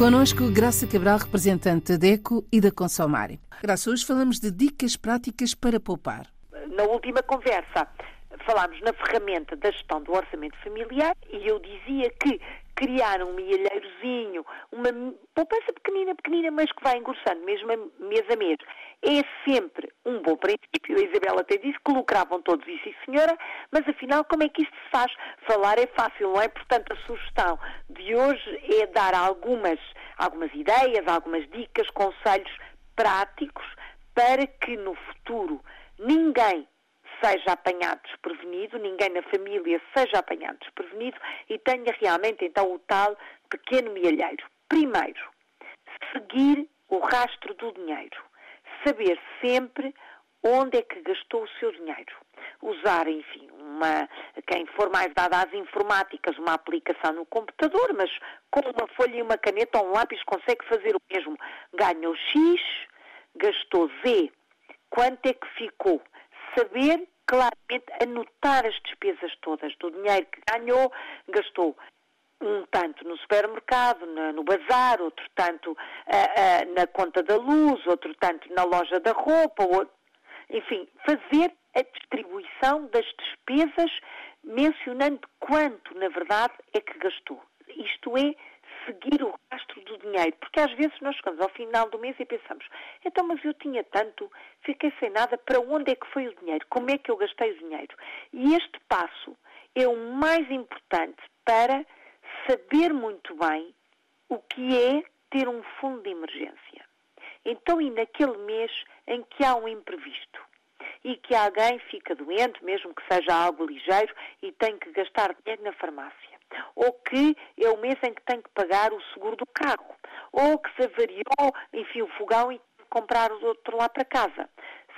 Conosco, Graça Cabral, representante da DECO e da Consomare. Graça, hoje falamos de dicas práticas para poupar. Na última conversa, falámos na ferramenta da gestão do orçamento familiar e eu dizia que criar um milheirozinho, uma poupança pequenina, pequenina, mas que vai engrossando mesmo mês a mês, é sempre um bom princípio. A Isabela até disse que lucravam todos isso, e senhora, mas afinal como é que isto se faz? Falar é fácil, não é? Portanto, a sugestão de hoje é dar algumas, algumas ideias, algumas dicas, conselhos práticos para que no futuro ninguém seja apanhado desprevenido, ninguém na família seja apanhado desprevenido e tenha realmente então o tal pequeno milheiro. Primeiro, seguir o rastro do dinheiro. Saber sempre onde é que gastou o seu dinheiro. Usar, enfim, uma, quem for mais dado às informáticas, uma aplicação no computador, mas com uma folha e uma caneta ou um lápis consegue fazer o mesmo. Ganhou X, gastou Z. Quanto é que ficou? Saber claramente anotar as despesas todas do dinheiro que ganhou, gastou um tanto no supermercado, no, no bazar, outro tanto uh, uh, na conta da luz, outro tanto na loja da roupa, enfim, fazer a distribuição das despesas mencionando quanto, na verdade, é que gastou. Isto é, seguir o rastro dinheiro, porque às vezes nós chegamos ao final do mês e pensamos, então, mas eu tinha tanto, fiquei sem nada, para onde é que foi o dinheiro? Como é que eu gastei o dinheiro? E este passo é o mais importante para saber muito bem o que é ter um fundo de emergência. Então, e naquele mês em que há um imprevisto e que alguém fica doente, mesmo que seja algo ligeiro, e tem que gastar dinheiro na farmácia ou que é o mês em que tem que pagar o seguro do carro, ou que se avariou, enfim, o fogão e comprar o outro lá para casa.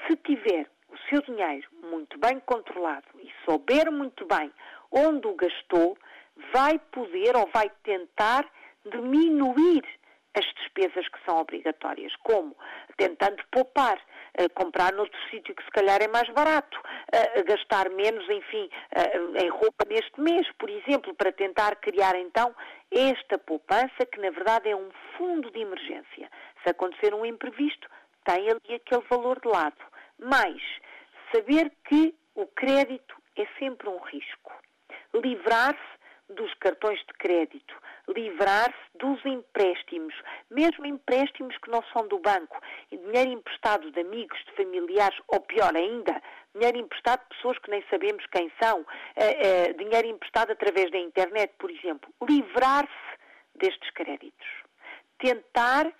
Se tiver o seu dinheiro muito bem controlado e souber muito bem onde o gastou, vai poder ou vai tentar diminuir as despesas que são obrigatórias. Como? Tentando poupar, comprar noutro sítio que se calhar é mais barato, uh, gastar menos, enfim, uh, em roupa neste mês, por exemplo, para tentar criar então esta poupança que na verdade é um fundo de emergência. Se acontecer um imprevisto, tem ali aquele valor de lado. Mais, saber que o crédito é sempre um risco. Livrar-se dos cartões de crédito, livrar-se dos empréstimos, mesmo empréstimos que não são do banco, dinheiro emprestado de amigos, de familiares, ou pior ainda, dinheiro emprestado de pessoas que nem sabemos quem são, eh, eh, dinheiro emprestado através da internet, por exemplo. Livrar-se destes créditos. Tentar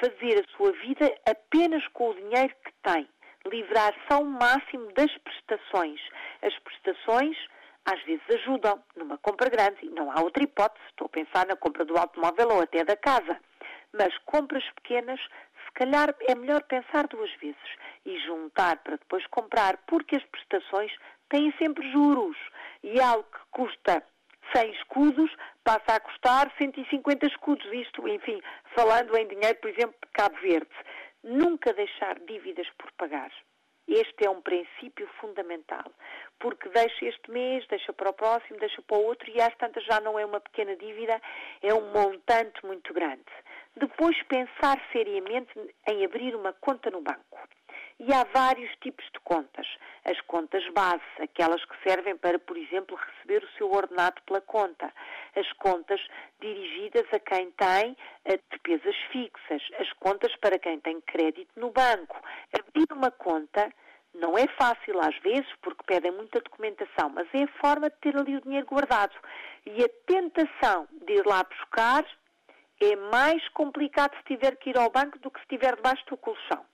fazer a sua vida apenas com o dinheiro que tem. Livrar-se ao máximo das prestações. As prestações às vezes ajudam numa compra grande e não há outra hipótese. Estou a pensar na compra do automóvel ou até da casa. Mas compras pequenas, se calhar é melhor pensar duas vezes e juntar para depois comprar, porque as prestações têm sempre juros e algo que custa 100 escudos passa a custar 150 escudos. Isto, enfim, falando em dinheiro, por exemplo, de Cabo Verde. Nunca deixar dívidas por pagar. Este é um princípio fundamental, porque deixa este mês, deixa para o próximo, deixa para o outro e às tantas já não é uma pequena dívida, é um montante muito grande. Depois pensar seriamente em abrir uma conta no banco. E há vários tipos de contas. As contas base, aquelas que servem para, por exemplo, receber o seu ordenado pela conta. As contas dirigidas a quem tem eh, despesas fixas. As contas para quem tem crédito no banco. Abrir uma conta não é fácil às vezes, porque pedem muita documentação, mas é a forma de ter ali o dinheiro guardado. E a tentação de ir lá buscar é mais complicado se tiver que ir ao banco do que se estiver debaixo do colchão.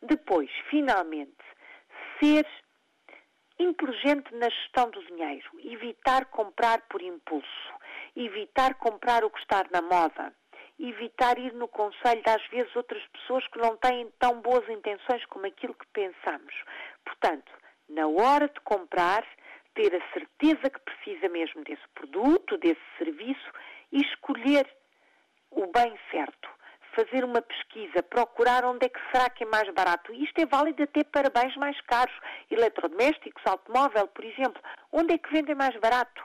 Depois, finalmente, ser inteligente na gestão do dinheiro, evitar comprar por impulso, evitar comprar o que está na moda, evitar ir no conselho de às vezes outras pessoas que não têm tão boas intenções como aquilo que pensamos. Portanto, na hora de comprar, ter a certeza que precisa mesmo desse produto, desse serviço e escolher o bem certo fazer uma pesquisa, procurar onde é que será que é mais barato. Isto é válido até para bens mais caros, eletrodomésticos, automóvel, por exemplo. Onde é que vendem mais barato?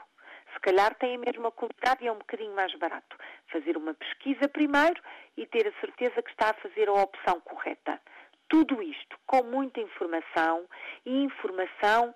Se calhar tem a mesma qualidade e é um bocadinho mais barato. Fazer uma pesquisa primeiro e ter a certeza que está a fazer a opção correta. Tudo isto com muita informação e informação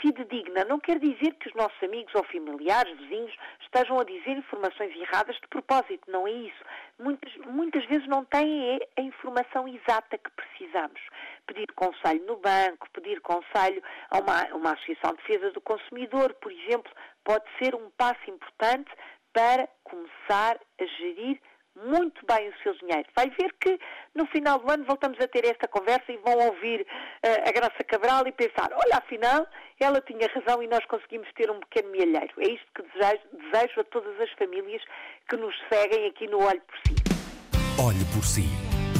fidedigna. Não quer dizer que os nossos amigos ou familiares, vizinhos, estejam a dizer informações erradas de propósito. Não é isso. Muitas, muitas vezes não têm a informação exata que precisamos. Pedir conselho no banco, pedir conselho a uma, uma associação de defesa do consumidor, por exemplo, pode ser um passo importante para começar a gerir muito bem o seu dinheiro. Vai ver que no final do ano voltamos a ter esta conversa e vão ouvir uh, a Graça Cabral e pensar, olha, afinal, ela tinha razão e nós conseguimos ter um pequeno milheiro. É isto que desejo, desejo a todas as famílias que nos seguem aqui no Olho por Si. Olhe por Si,